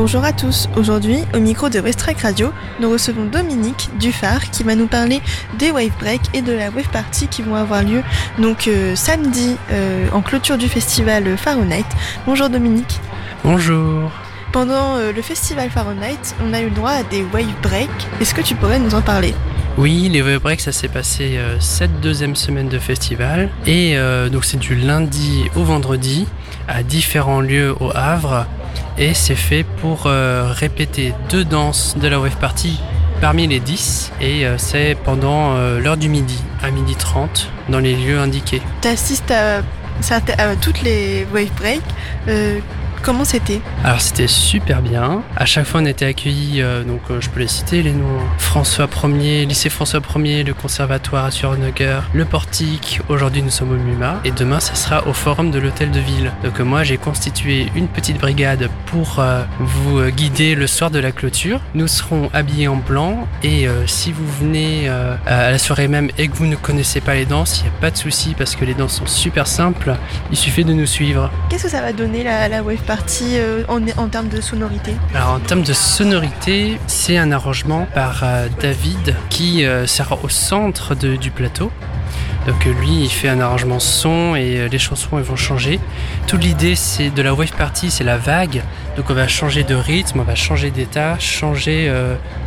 Bonjour à tous, aujourd'hui au micro de Westrack Radio, nous recevons Dominique Dufard qui va nous parler des Wave Break et de la Wave Party qui vont avoir lieu donc euh, samedi euh, en clôture du festival Fahrenheit. Bonjour Dominique. Bonjour. Pendant euh, le festival Fahrenheit, on a eu le droit à des Wave Break. Est-ce que tu pourrais nous en parler? Oui, les Wave Break, ça s'est passé euh, cette deuxième semaine de festival. Et euh, donc c'est du lundi au vendredi à différents lieux au Havre. Et c'est fait pour euh, répéter deux danses de la Wave Party parmi les 10. Et euh, c'est pendant euh, l'heure du midi, à midi 30, dans les lieux indiqués. Tu assistes à, toutes les Wave Break. Comment c'était Alors c'était super bien. À chaque fois on était accueillis, euh, donc euh, je peux les citer les noms. François 1er, lycée François 1er, le conservatoire à Surenauger, le portique. Aujourd'hui nous sommes au MUMA et demain ça sera au forum de l'hôtel de ville. Donc euh, moi j'ai constitué une petite brigade pour vous guider le soir de la clôture. Nous serons habillés en blanc et si vous venez à la soirée même et que vous ne connaissez pas les danses, il n'y a pas de souci parce que les danses sont super simples. Il suffit de nous suivre. Qu'est-ce que ça va donner la, la Wave Euh, en, termes de sonorité Alors en termes de sonorité, c'est un arrangement par euh, David qui euh, sera au centre du plateau. Donc lui, il fait un arrangement son et les chansons vont changer. Toute l'idée c'est de la wave party, c'est la vague. Donc on va changer de rythme, on va changer d'état, changer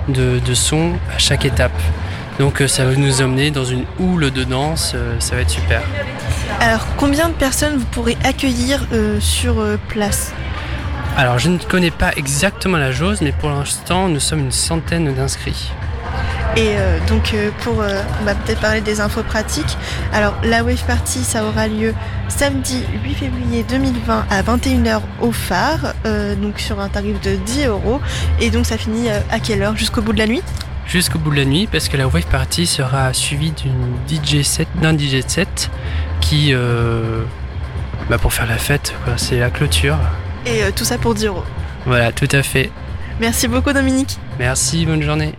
de son à chaque étape. Donc euh, ça va nous emmener dans une houle de danse, euh, ça va être super. Alors, combien de personnes vous pourrez accueillir euh, sur euh, place? Alors je ne connais pas exactement la chose, mais pour l'instant nous sommes une centaine d'inscrits. Et euh, donc, pour, on va peut-être parler des infos pratiques. Alors, la Wave Party, ça aura lieu samedi 8 février 2020 à 21h au phare, donc sur un tarif de 10 euros. Et donc, ça finit à quelle heure? Jusqu'au bout de la nuit? Jusqu'au bout de la nuit parce que la wave party sera suivie d'une DJ set d'un DJ set qui euh, bah pour faire la fête quoi, c'est la clôture Et euh, tout ça pour 10 euros. voilà tout à fait Merci beaucoup, Dominique. merci bonne journée